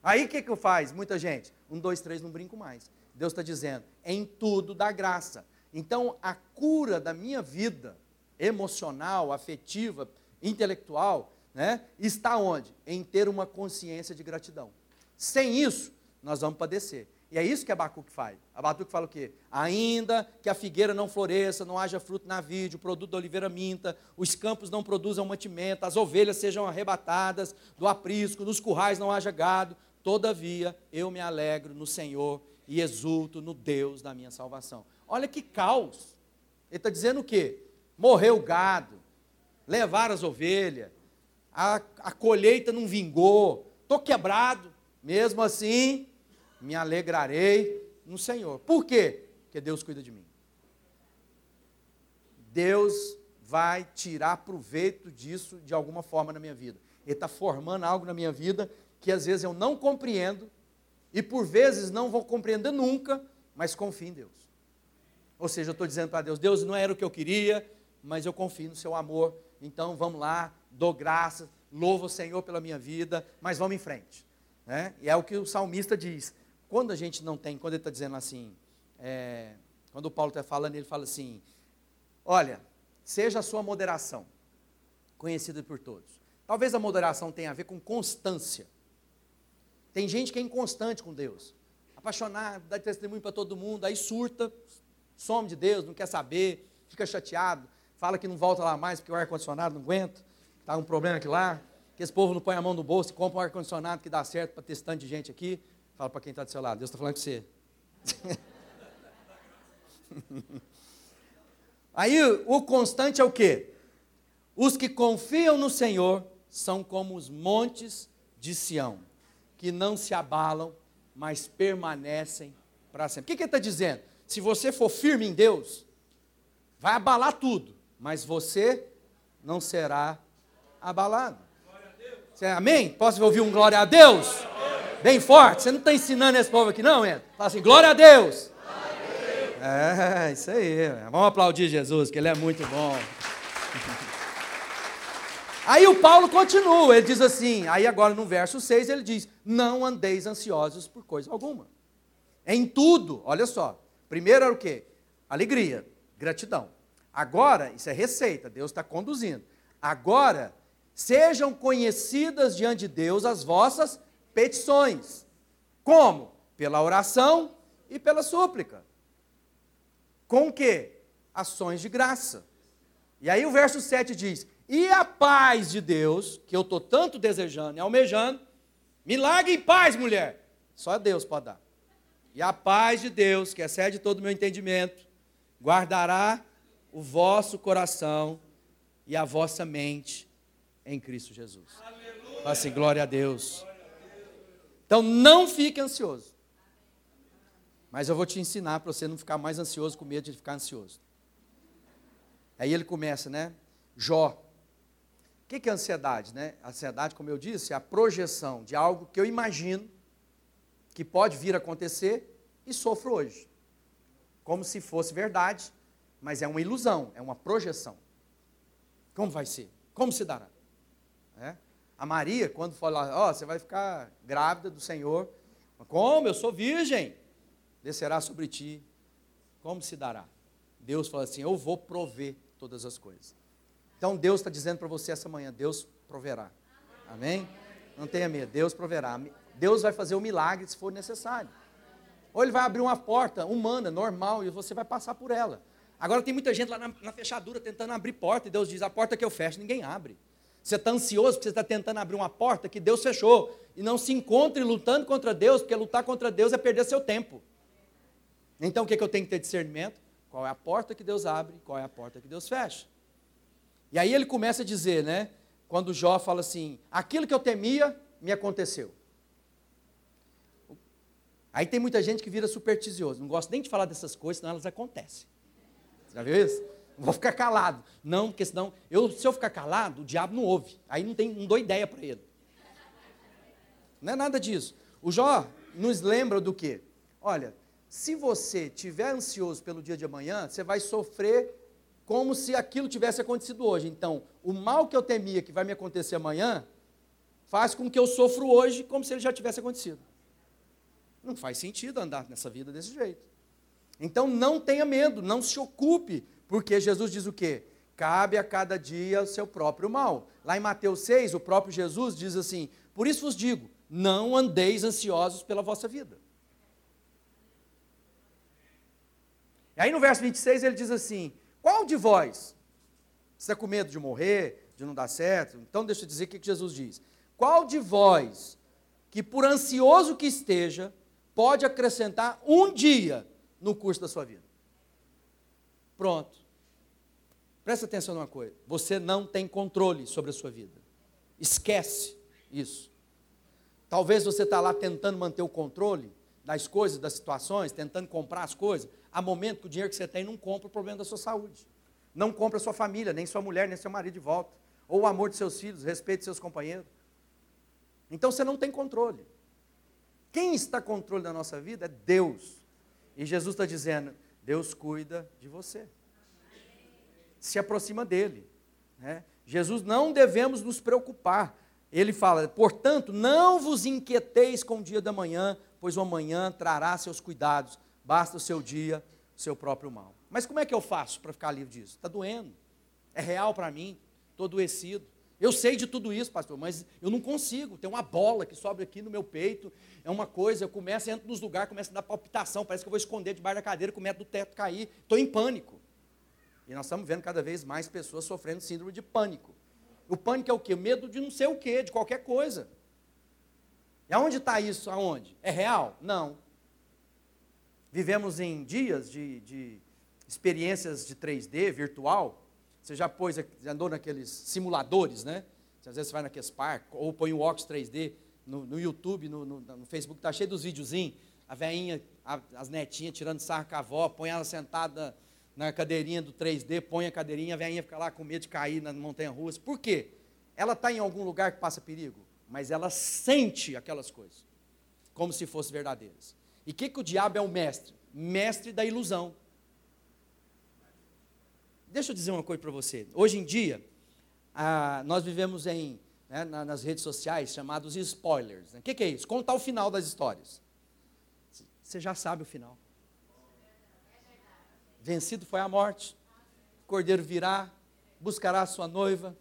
Aí o que, que faz? Muita gente. Um, dois, três, não brinco mais. Deus está dizendo, em tudo dá graça. Então, a cura da minha vida emocional, afetiva, intelectual, né, está onde? Em ter uma consciência de gratidão. Sem isso, nós vamos padecer. E é isso que Abacuque faz. Abacuque fala o quê? Ainda que a figueira não floresça, não haja fruto na vide, o produto da oliveira minta, os campos não produzam mantimento, as ovelhas sejam arrebatadas do aprisco, nos currais não haja gado, Todavia, eu me alegro no Senhor e exulto no Deus da minha salvação. Olha que caos. Ele está dizendo o quê? Morreu o gado, levaram as ovelhas, a, a colheita não vingou, estou quebrado. Mesmo assim, me alegrarei no Senhor. Por quê? Porque Deus cuida de mim. Deus vai tirar proveito disso de alguma forma na minha vida. Ele está formando algo na minha vida que às vezes eu não compreendo e por vezes não vou compreender nunca, mas confio em Deus. Ou seja, eu estou dizendo para Deus: Deus não era o que eu queria, mas eu confio no seu amor, então vamos lá, dou graças, louvo o Senhor pela minha vida, mas vamos em frente. Né? E é o que o salmista diz. Quando a gente não tem, quando ele está dizendo assim, é, quando o Paulo está falando, ele fala assim: olha, seja a sua moderação conhecida por todos. Talvez a moderação tenha a ver com constância. Tem gente que é inconstante com Deus, apaixonado, dá testemunho para todo mundo, aí surta, some de Deus, não quer saber, fica chateado, fala que não volta lá mais porque o ar-condicionado não aguenta, está um problema aqui lá, que esse povo não põe a mão no bolso e compra um ar-condicionado que dá certo para ter tanto de gente aqui. Fala para quem está do seu lado, Deus está falando com você. Aí o constante é o quê? Os que confiam no Senhor são como os montes de Sião, que não se abalam, mas permanecem para sempre. O que, que ele está dizendo? Se você for firme em Deus, vai abalar tudo, mas você não será abalado. Você, amém? Posso ouvir um glória a Deus? Bem forte. Você não está ensinando esse povo aqui, não, Ed? Fala assim, glória a Deus. É, isso aí. Vamos aplaudir Jesus, que ele é muito bom. Aí o Paulo continua, ele diz assim, aí agora no verso 6 ele diz: Não andeis ansiosos por coisa alguma. Em tudo, olha só. Primeiro era o quê? Alegria, gratidão. Agora, isso é receita, Deus está conduzindo. Agora, sejam conhecidas diante de Deus as vossas petições. Como? Pela oração e pela súplica. Com o quê? Ações de graça. E aí o verso 7 diz: E a paz de Deus, que eu estou tanto desejando e almejando, me largue em paz, mulher. Só Deus pode dar. E a paz de Deus, que excede todo o meu entendimento, guardará o vosso coração e a vossa mente em Cristo Jesus. Fala assim, glória a Deus. Então não fique ansioso. Mas eu vou te ensinar para você não ficar mais ansioso com medo de ficar ansioso. Aí ele começa, né? Jó. O que é ansiedade, né? Ansiedade, como eu disse, é a projeção de algo que eu imagino que pode vir a acontecer e sofro hoje. Como se fosse verdade, mas é uma ilusão, é uma projeção. Como vai ser? Como se dará? É? A Maria, quando falou, ó, oh, você vai ficar grávida do Senhor. Como? Eu sou virgem. Descerá sobre ti. Como se dará? Deus fala assim: Eu vou prover todas as coisas. Então Deus está dizendo para você essa manhã: Deus proverá. Amém? Não tenha medo, Deus proverá. Deus vai fazer o um milagre se for necessário. Ou ele vai abrir uma porta humana, normal, e você vai passar por ela. Agora tem muita gente lá na, na fechadura tentando abrir porta, e Deus diz: a porta que eu fecho, ninguém abre. Você está ansioso porque você está tentando abrir uma porta que Deus fechou. E não se encontre lutando contra Deus, porque lutar contra Deus é perder seu tempo. Então o que, é que eu tenho que ter discernimento? Qual é a porta que Deus abre, qual é a porta que Deus fecha. E aí ele começa a dizer, né? Quando Jó fala assim: aquilo que eu temia me aconteceu. Aí tem muita gente que vira supersticioso, não gosta nem de falar dessas coisas, senão elas acontecem. Já viu isso? Não vou ficar calado. Não, porque senão, eu, se eu ficar calado, o diabo não ouve. Aí não, tem, não dou ideia para ele. Não é nada disso. O Jó nos lembra do quê? Olha, se você estiver ansioso pelo dia de amanhã, você vai sofrer como se aquilo tivesse acontecido hoje. Então, o mal que eu temia que vai me acontecer amanhã, faz com que eu sofra hoje como se ele já tivesse acontecido. Não faz sentido andar nessa vida desse jeito. Então não tenha medo, não se ocupe, porque Jesus diz o quê? Cabe a cada dia o seu próprio mal. Lá em Mateus 6, o próprio Jesus diz assim: Por isso vos digo, não andeis ansiosos pela vossa vida. E aí no verso 26 ele diz assim: Qual de vós está com medo de morrer, de não dar certo? Então deixa eu dizer o que Jesus diz: Qual de vós, que por ansioso que esteja, pode acrescentar um dia no curso da sua vida. Pronto. Presta atenção numa coisa: você não tem controle sobre a sua vida. Esquece isso. Talvez você está lá tentando manter o controle das coisas, das situações, tentando comprar as coisas. Há momento que o dinheiro que você tem não compra o problema da sua saúde. Não compra a sua família, nem sua mulher, nem seu marido de volta. Ou o amor de seus filhos, o respeito de seus companheiros. Então você não tem controle. Quem está controle da nossa vida é Deus. E Jesus está dizendo: Deus cuida de você. Se aproxima dele. Né? Jesus não devemos nos preocupar. Ele fala, portanto, não vos inquieteis com o dia da manhã, pois o amanhã trará seus cuidados, basta o seu dia, o seu próprio mal. Mas como é que eu faço para ficar livre disso? Está doendo, é real para mim, estou adoecido. Eu sei de tudo isso, pastor, mas eu não consigo. Tem uma bola que sobe aqui no meu peito, é uma coisa, eu começo, entro nos lugares, começo a dar palpitação, parece que eu vou esconder debaixo da cadeira, com medo do teto cair, estou em pânico. E nós estamos vendo cada vez mais pessoas sofrendo síndrome de pânico. O pânico é o quê? Medo de não sei o quê, de qualquer coisa. E aonde está isso? Aonde? É real? Não. Vivemos em dias de, de experiências de 3D virtual. Você já pôs, já andou naqueles simuladores, né? Às vezes você vai naqueles parques, ou põe o óculos 3D no, no YouTube, no, no, no Facebook, está cheio dos videozinhos. A veinha, as netinhas tirando sarro com a avó, põe ela sentada na cadeirinha do 3D, põe a cadeirinha, a veinha fica lá com medo de cair na montanha russa. Por quê? Ela está em algum lugar que passa perigo, mas ela sente aquelas coisas, como se fossem verdadeiras. E o que, que o diabo é o mestre? Mestre da ilusão. Deixa eu dizer uma coisa para você. Hoje em dia, ah, nós vivemos em, né, nas redes sociais chamados spoilers. O né? que, que é isso? Contar o final das histórias. Você já sabe o final. Vencido foi a morte. O cordeiro virá, buscará a sua noiva.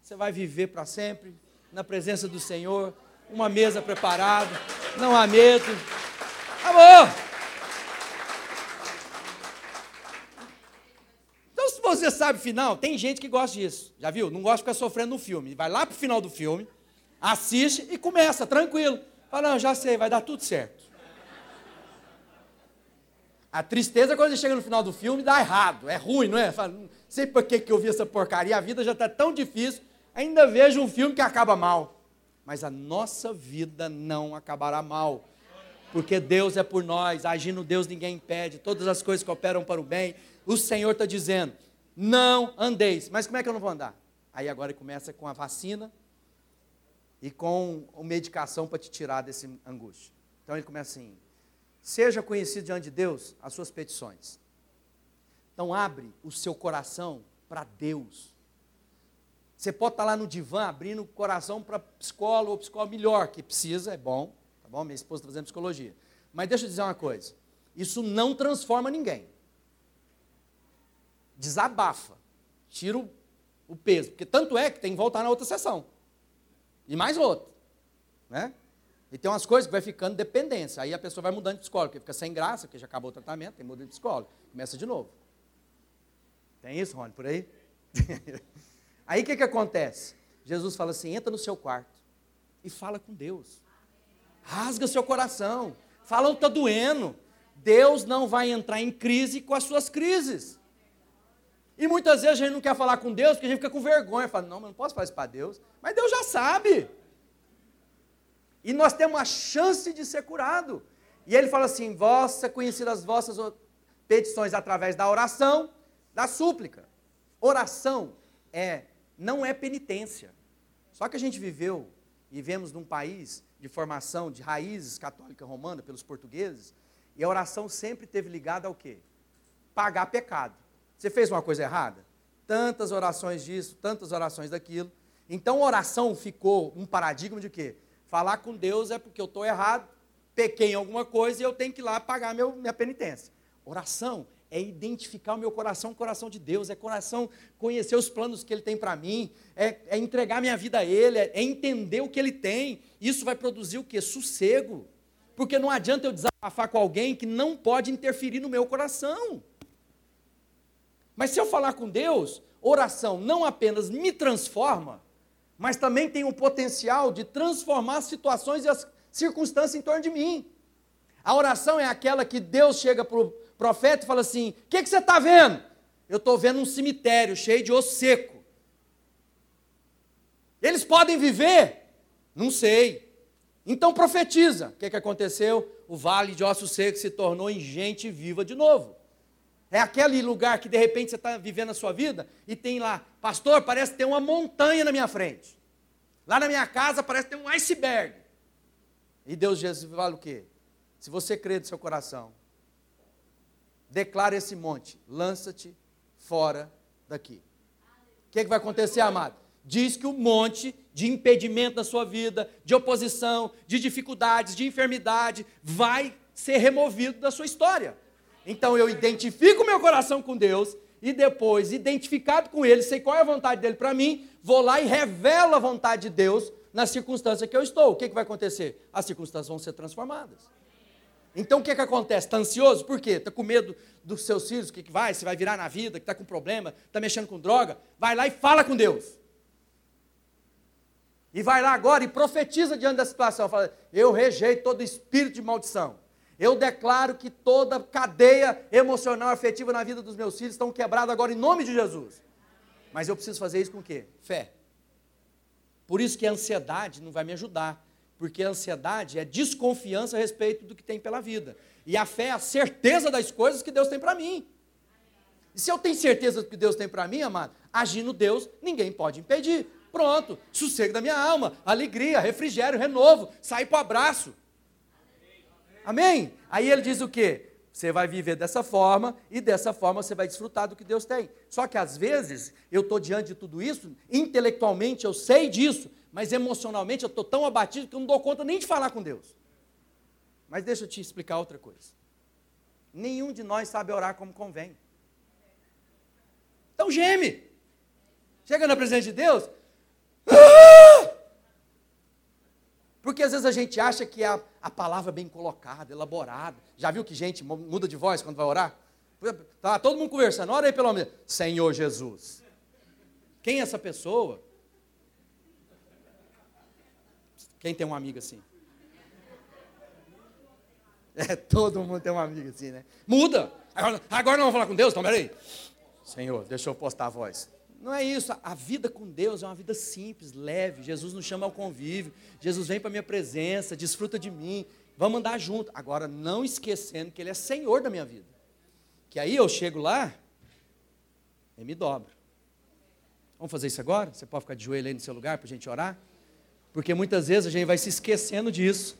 Você vai viver para sempre na presença do Senhor. Uma mesa preparada, não há medo. Amor! Então, se você sabe o final, tem gente que gosta disso. Já viu? Não gosta de ficar sofrendo no filme. Vai lá para o final do filme, assiste e começa, tranquilo. Fala, não, já sei, vai dar tudo certo. A tristeza quando chega no final do filme dá errado, é ruim, não é? Fala, não sei por que, que eu vi essa porcaria, a vida já está tão difícil, ainda vejo um filme que acaba mal. Mas a nossa vida não acabará mal, porque Deus é por nós, agindo Deus ninguém impede, todas as coisas cooperam para o bem. O Senhor está dizendo: não andeis. Mas como é que eu não vou andar? Aí agora começa com a vacina e com a medicação para te tirar desse angústia. Então ele começa assim: Seja conhecido diante de Deus as suas petições. Então abre o seu coração para Deus. Você pode estar lá no divã abrindo o coração para psicólogo ou psicólogo melhor, que precisa, é bom, tá bom? Minha esposa está fazendo psicologia. Mas deixa eu dizer uma coisa: isso não transforma ninguém. Desabafa, tira o, o peso, porque tanto é que tem que voltar na outra sessão. E mais outra. Né? E tem umas coisas que vai ficando dependência. Aí a pessoa vai mudando de escola, porque fica sem graça, porque já acabou o tratamento, tem muda de escola. Começa de novo. Tem isso, Rony, por aí? aí o que, que acontece? Jesus fala assim: entra no seu quarto e fala com Deus. Rasga seu coração. Fala onde está doendo. Deus não vai entrar em crise com as suas crises. E muitas vezes a gente não quer falar com Deus porque a gente fica com vergonha. Fala, não, mas não posso fazer isso para Deus. Mas Deus já sabe. E nós temos a chance de ser curado. E ele fala assim: vossa conhecidas as vossas petições através da oração, da súplica. Oração é não é penitência. Só que a gente viveu e vivemos num país de formação de raízes católica romana pelos portugueses, e a oração sempre teve ligada ao quê? Pagar pecado. Você fez uma coisa errada? Tantas orações disso, tantas orações daquilo. Então, oração ficou um paradigma de quê? Falar com Deus é porque eu estou errado, pequei em alguma coisa e eu tenho que ir lá pagar meu, minha penitência. Oração é identificar o meu coração com o coração de Deus, é coração conhecer os planos que Ele tem para mim, é, é, entregar minha vida a Ele, é, é, entender o que Ele tem. Isso vai produzir o que? Sossego. Porque não adianta eu desabafar com alguém que não pode interferir no meu coração. Mas se eu falar com Deus, oração não apenas me transforma, mas também tem o potencial de transformar as situações e as circunstâncias em torno de mim. A oração é aquela que Deus chega para o profeta e fala assim: O que, que você está vendo? Eu estou vendo um cemitério cheio de osso seco. Eles podem viver? Não sei. Então profetiza. O que, que aconteceu? O vale de ossos secos se tornou em gente viva de novo. É aquele lugar que de repente você está vivendo a sua vida e tem lá, pastor, parece ter uma montanha na minha frente. Lá na minha casa parece ter um iceberg. E Deus Jesus fala o quê? Se você crê do seu coração, declara esse monte, lança-te fora daqui. O que, é que vai acontecer, amado? Diz que o monte de impedimento na sua vida, de oposição, de dificuldades, de enfermidade, vai ser removido da sua história. Então eu identifico meu coração com Deus e depois, identificado com Ele, sei qual é a vontade dele para mim, vou lá e revelo a vontade de Deus na circunstância que eu estou. O que, que vai acontecer? As circunstâncias vão ser transformadas. Então o que, que acontece? Está ansioso? Por quê? Está com medo dos seus filhos, o que, que vai? Se vai virar na vida, que está com problema, está mexendo com droga? Vai lá e fala com Deus. E vai lá agora e profetiza diante da situação. Fala, eu rejeito todo espírito de maldição. Eu declaro que toda cadeia emocional, afetiva na vida dos meus filhos estão quebradas agora em nome de Jesus. Mas eu preciso fazer isso com o quê? Fé. Por isso que a ansiedade não vai me ajudar. Porque a ansiedade é desconfiança a respeito do que tem pela vida. E a fé é a certeza das coisas que Deus tem para mim. E se eu tenho certeza do que Deus tem para mim, amado, agindo Deus, ninguém pode impedir. Pronto, sossego da minha alma, alegria, refrigério, renovo, sair para o abraço. Amém? Aí ele diz o quê? Você vai viver dessa forma e dessa forma você vai desfrutar do que Deus tem. Só que às vezes eu estou diante de tudo isso, intelectualmente eu sei disso, mas emocionalmente eu estou tão abatido que eu não dou conta nem de falar com Deus. Mas deixa eu te explicar outra coisa. Nenhum de nós sabe orar como convém. Então geme. Chega na presença de Deus. Ah! Porque às vezes a gente acha que a, a palavra bem colocada, elaborada. Já viu que gente muda de voz quando vai orar? Tá todo mundo conversando, ora aí pelo menos. Senhor Jesus. Quem é essa pessoa? Quem tem um amigo assim? É, todo mundo tem um amigo assim, né? Muda! Agora, agora não vamos falar com Deus? Então, peraí. Senhor, deixa eu postar a voz. Não é isso. A vida com Deus é uma vida simples, leve. Jesus nos chama ao convívio. Jesus vem para a minha presença, desfruta de mim. Vamos andar junto. Agora, não esquecendo que Ele é Senhor da minha vida. Que aí eu chego lá e me dobro. Vamos fazer isso agora? Você pode ficar de joelho aí no seu lugar para a gente orar? Porque muitas vezes a gente vai se esquecendo disso.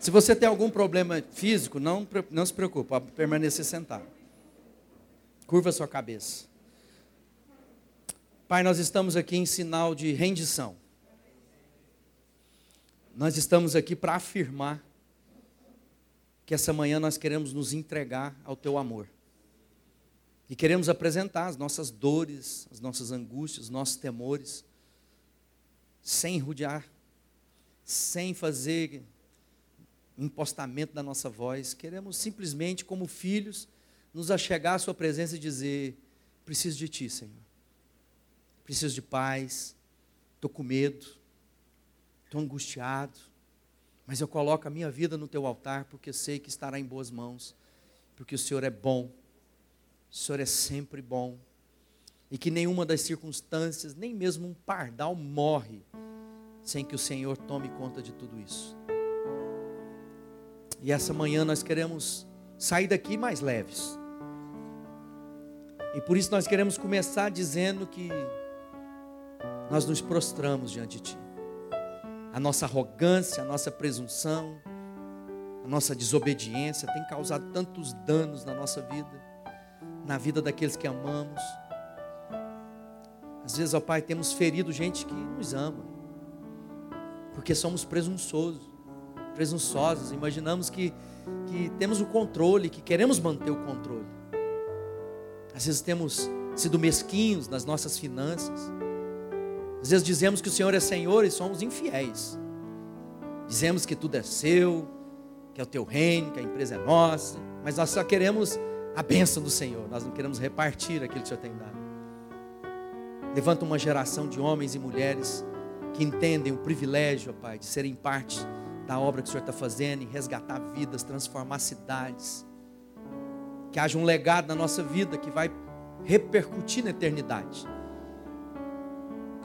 Se você tem algum problema físico, não, não se preocupe, pode permanecer sentado. Curva sua cabeça. Pai, nós estamos aqui em sinal de rendição. Nós estamos aqui para afirmar que essa manhã nós queremos nos entregar ao teu amor. E queremos apresentar as nossas dores, as nossas angústias, os nossos temores, sem rodear, sem fazer impostamento da nossa voz, queremos simplesmente, como filhos, nos achegar à Sua presença e dizer: preciso de Ti, Senhor. Preciso de paz, estou com medo, estou angustiado, mas eu coloco a minha vida no Teu altar porque sei que estará em boas mãos, porque o Senhor é bom, o Senhor é sempre bom, e que nenhuma das circunstâncias, nem mesmo um pardal morre, sem que o Senhor tome conta de tudo isso. E essa manhã nós queremos sair daqui mais leves. E por isso nós queremos começar dizendo que nós nos prostramos diante de Ti. A nossa arrogância, a nossa presunção, a nossa desobediência tem causado tantos danos na nossa vida, na vida daqueles que amamos. Às vezes, ó Pai, temos ferido gente que nos ama, porque somos presunçosos presunçosos, imaginamos que, que temos o controle, que queremos manter o controle. Às vezes temos sido mesquinhos nas nossas finanças. Às vezes dizemos que o Senhor é Senhor e somos infiéis. Dizemos que tudo é seu, que é o teu reino, que a empresa é nossa, mas nós só queremos a bênção do Senhor, nós não queremos repartir aquilo que o Senhor tem dado. Levanta uma geração de homens e mulheres que entendem o privilégio, Pai, de serem parte da obra que o Senhor está fazendo, em resgatar vidas, transformar cidades. Que haja um legado na nossa vida que vai repercutir na eternidade.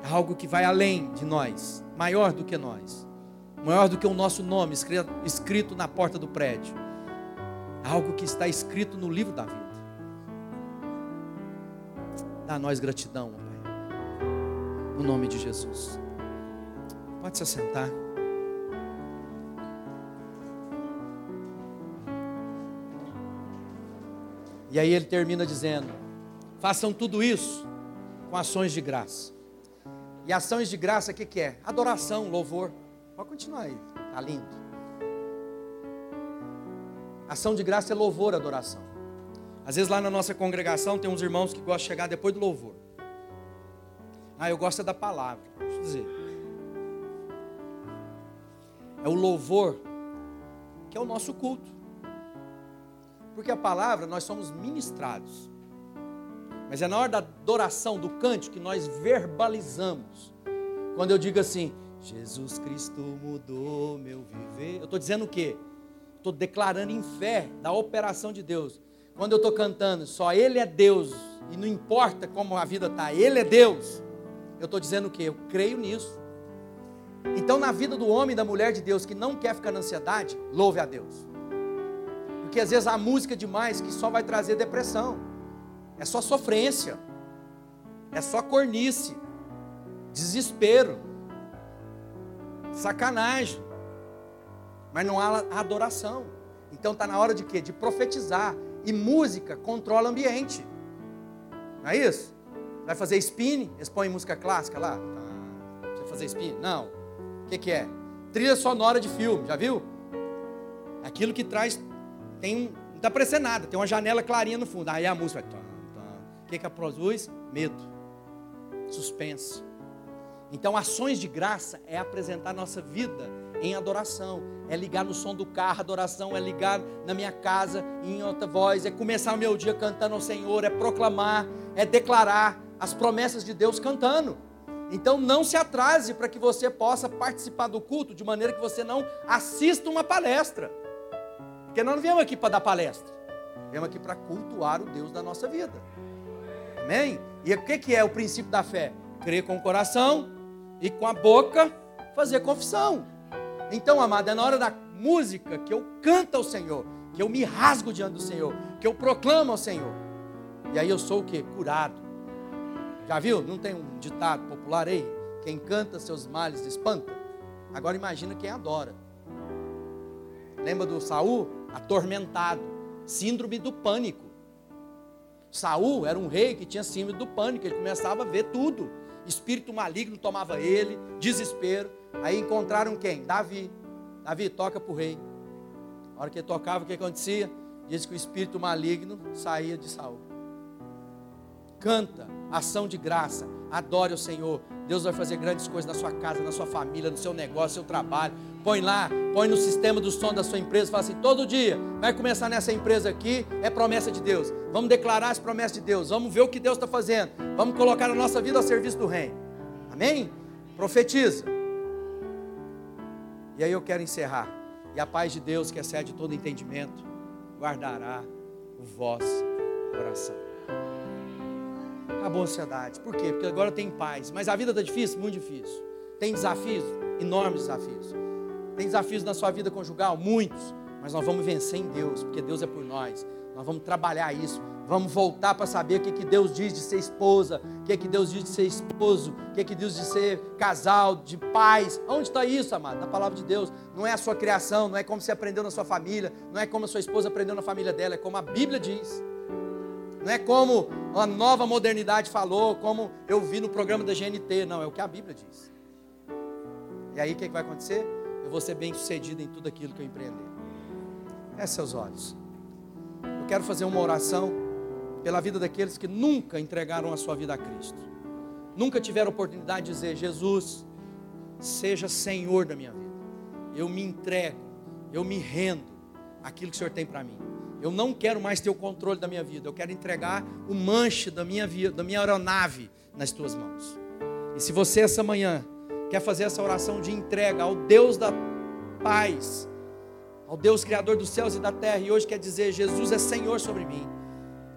Algo que vai além de nós, maior do que nós, maior do que o nosso nome escrito na porta do prédio. Algo que está escrito no livro da vida. Dá a nós gratidão, Pai. No nome de Jesus. Pode se assentar. E aí ele termina dizendo: façam tudo isso com ações de graça. E ações de graça, o que, que é? Adoração, louvor. Pode continuar aí, tá lindo. Ação de graça é louvor, adoração. Às vezes lá na nossa congregação tem uns irmãos que gostam de chegar depois do louvor. Ah, eu gosto é da palavra. Deixa eu dizer. É o louvor que é o nosso culto. Porque a palavra nós somos ministrados. Mas é na hora da adoração, do cântico, que nós verbalizamos. Quando eu digo assim, Jesus Cristo mudou meu viver. Eu estou dizendo o quê? Estou declarando em fé da operação de Deus. Quando eu estou cantando, só Ele é Deus, e não importa como a vida está, Ele é Deus. Eu estou dizendo o quê? Eu creio nisso. Então, na vida do homem e da mulher de Deus que não quer ficar na ansiedade, louve a Deus. Porque às vezes há música demais que só vai trazer depressão, é só sofrência, é só cornice, desespero, sacanagem mas não há adoração. Então está na hora de quê? De profetizar. E música controla o ambiente. Não é isso? Vai fazer spin? Eles põem música clássica lá? Tá. Você vai fazer spin? Não. O que, que é? Trilha sonora de filme, já viu? Aquilo que traz. Tem, não está parecendo nada, tem uma janela clarinha no fundo. Aí a música vai. O que, que produz? Medo. Suspense. Então, ações de graça é apresentar nossa vida em adoração. É ligar no som do carro, adoração, é ligar na minha casa em outra voz, é começar o meu dia cantando ao Senhor, é proclamar, é declarar as promessas de Deus cantando. Então não se atrase para que você possa participar do culto de maneira que você não assista uma palestra. Porque nós não viemos aqui para dar palestra. Viemos aqui para cultuar o Deus da nossa vida. Amém? E o que é o princípio da fé? Crer com o coração e com a boca fazer confissão. Então, amado, é na hora da música que eu canto ao Senhor, que eu me rasgo diante do Senhor, que eu proclamo ao Senhor. E aí eu sou o que? Curado. Já viu? Não tem um ditado popular aí? Quem canta seus males espanta. Agora imagina quem adora. Lembra do Saul? Atormentado. Síndrome do pânico. Saul era um rei que tinha síndrome do pânico. Ele começava a ver tudo. Espírito maligno tomava ele, desespero. Aí encontraram quem? Davi. Davi, toca para o rei. Na hora que ele tocava, o que acontecia? Diz que o espírito maligno saía de Saul. Canta, ação de graça, adore o Senhor. Deus vai fazer grandes coisas na sua casa, na sua família, no seu negócio, no seu trabalho. Põe lá, põe no sistema do som da sua empresa, fala assim: todo dia vai começar nessa empresa aqui, é promessa de Deus. Vamos declarar as promessas de Deus, vamos ver o que Deus está fazendo, vamos colocar a nossa vida ao serviço do Reino. Amém? Profetiza. E aí eu quero encerrar. E a paz de Deus, que excede todo entendimento, guardará o vosso coração. Acabou a ansiedade. Por quê? Porque agora tem paz. Mas a vida está difícil? Muito difícil. Tem desafios? Enormes desafios. Tem desafios na sua vida conjugal? Muitos. Mas nós vamos vencer em Deus, porque Deus é por nós. Nós vamos trabalhar isso. Vamos voltar para saber o que, que Deus diz de ser esposa, o que, que Deus diz de ser esposo, o que, que Deus diz de ser casal, de pais. Onde está isso, amado? Na palavra de Deus. Não é a sua criação, não é como você aprendeu na sua família, não é como a sua esposa aprendeu na família dela, é como a Bíblia diz. Não é como a nova modernidade falou, como eu vi no programa da GNT, não, é o que a Bíblia diz. E aí o que, que vai acontecer? Eu vou ser bem sucedido em tudo aquilo que eu empreender. É seus olhos. Eu quero fazer uma oração pela vida daqueles que nunca entregaram a sua vida a Cristo. Nunca tiveram oportunidade de dizer: Jesus, seja Senhor da minha vida. Eu me entrego, eu me rendo aquilo que o Senhor tem para mim. Eu não quero mais ter o controle da minha vida. Eu quero entregar o manche da minha vida, da minha aeronave nas tuas mãos. E se você essa manhã quer fazer essa oração de entrega ao Deus da paz, ao Deus Criador dos céus e da terra, e hoje quer dizer: Jesus é Senhor sobre mim.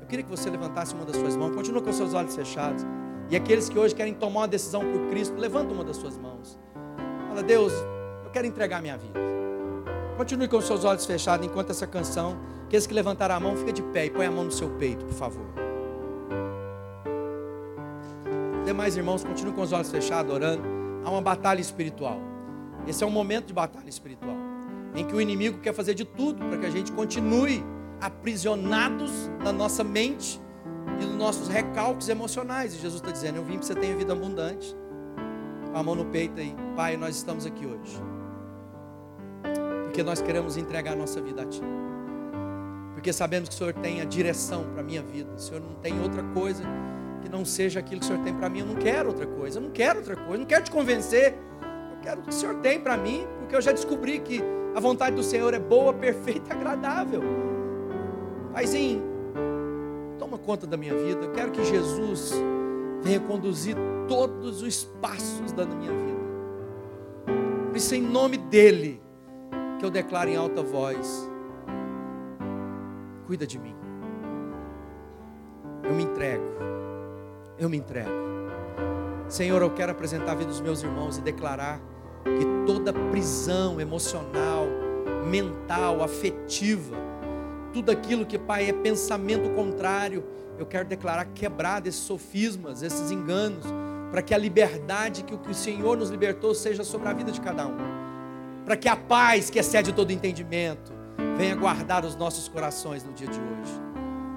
Eu queria que você levantasse uma das suas mãos, continua com seus olhos fechados. E aqueles que hoje querem tomar uma decisão por Cristo, levanta uma das suas mãos. Fala, Deus, eu quero entregar minha vida. Continue com seus olhos fechados enquanto essa canção. Aqueles que levantaram a mão, fica de pé e põe a mão no seu peito, por favor. Demais irmãos, continuem com os olhos fechados, orando. Há uma batalha espiritual. Esse é um momento de batalha espiritual em que o inimigo quer fazer de tudo para que a gente continue aprisionados na nossa mente e nos nossos recalques emocionais. E Jesus está dizendo: Eu vim para você ter vida abundante. Com a mão no peito aí, Pai, nós estamos aqui hoje. Porque nós queremos entregar a nossa vida a Ti. Porque sabemos que o Senhor tem a direção para a minha vida. O Senhor não tem outra coisa que não seja aquilo que o Senhor tem para mim. Eu não quero outra coisa. Eu não quero outra coisa. Eu não quero te convencer. Eu quero o que o Senhor tem para mim. Porque eu já descobri que a vontade do Senhor é boa, perfeita e agradável. Paizinho, toma conta da minha vida. Eu quero que Jesus venha conduzir todos os passos da minha vida. Por isso, em nome dEle, que eu declaro em alta voz: cuida de mim. Eu me entrego. Eu me entrego. Senhor, eu quero apresentar a vida dos meus irmãos e declarar que toda prisão emocional, mental, afetiva, tudo aquilo que, Pai, é pensamento contrário, eu quero declarar quebrado esses sofismas, esses enganos, para que a liberdade que o Senhor nos libertou seja sobre a vida de cada um. Para que a paz que excede todo entendimento venha guardar os nossos corações no dia de hoje.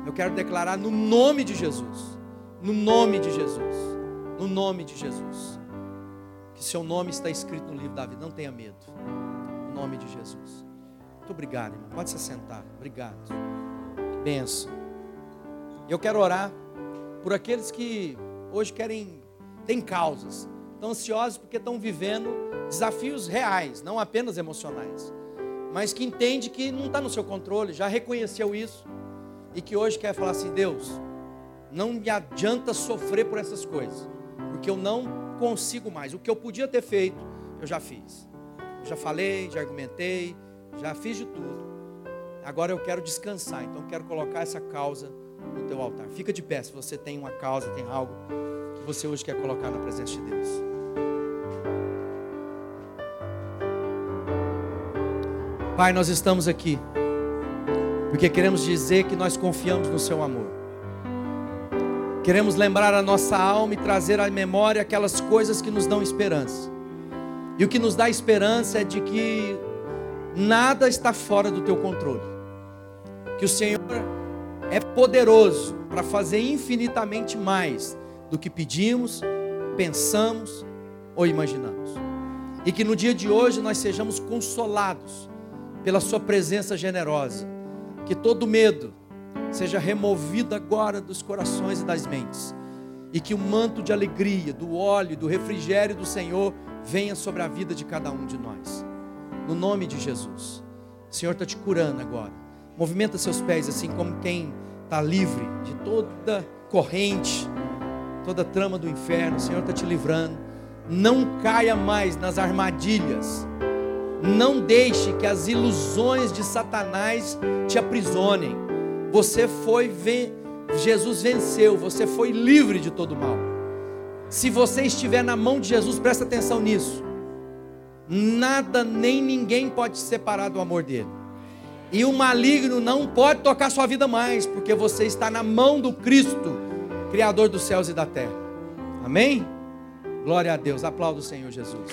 Eu quero declarar no nome de Jesus, no nome de Jesus, no nome de Jesus, que seu nome está escrito no livro da vida. Não tenha medo. No nome de Jesus. Muito obrigado, irmão. Pode se sentar. Obrigado. Benção. Eu quero orar por aqueles que hoje querem, têm causas, estão ansiosos porque estão vivendo desafios reais, não apenas emocionais, mas que entende que não está no seu controle, já reconheceu isso e que hoje quer falar assim: Deus, não me adianta sofrer por essas coisas, porque eu não consigo mais. O que eu podia ter feito, eu já fiz. Eu já falei, já argumentei, já fiz de tudo. Agora eu quero descansar, então eu quero colocar essa causa no teu altar. Fica de pé se você tem uma causa, tem algo que você hoje quer colocar na presença de Deus. Pai, nós estamos aqui porque queremos dizer que nós confiamos no seu amor. Queremos lembrar a nossa alma e trazer à memória aquelas coisas que nos dão esperança. E o que nos dá esperança é de que nada está fora do teu controle. Que o Senhor é poderoso para fazer infinitamente mais do que pedimos, pensamos ou imaginamos. E que no dia de hoje nós sejamos consolados pela Sua presença generosa. Que todo medo seja removido agora dos corações e das mentes. E que o manto de alegria, do óleo, do refrigério do Senhor venha sobre a vida de cada um de nós no nome de Jesus. O Senhor está te curando agora. Movimenta seus pés assim como quem está livre de toda corrente, toda trama do inferno. O Senhor está te livrando. Não caia mais nas armadilhas. Não deixe que as ilusões de Satanás te aprisionem. Você foi, Jesus venceu, você foi livre de todo mal. Se você estiver na mão de Jesus, presta atenção nisso nada nem ninguém pode te separar do amor dele. E o maligno não pode tocar sua vida mais, porque você está na mão do Cristo, Criador dos céus e da terra. Amém? Glória a Deus. Aplauda o Senhor Jesus.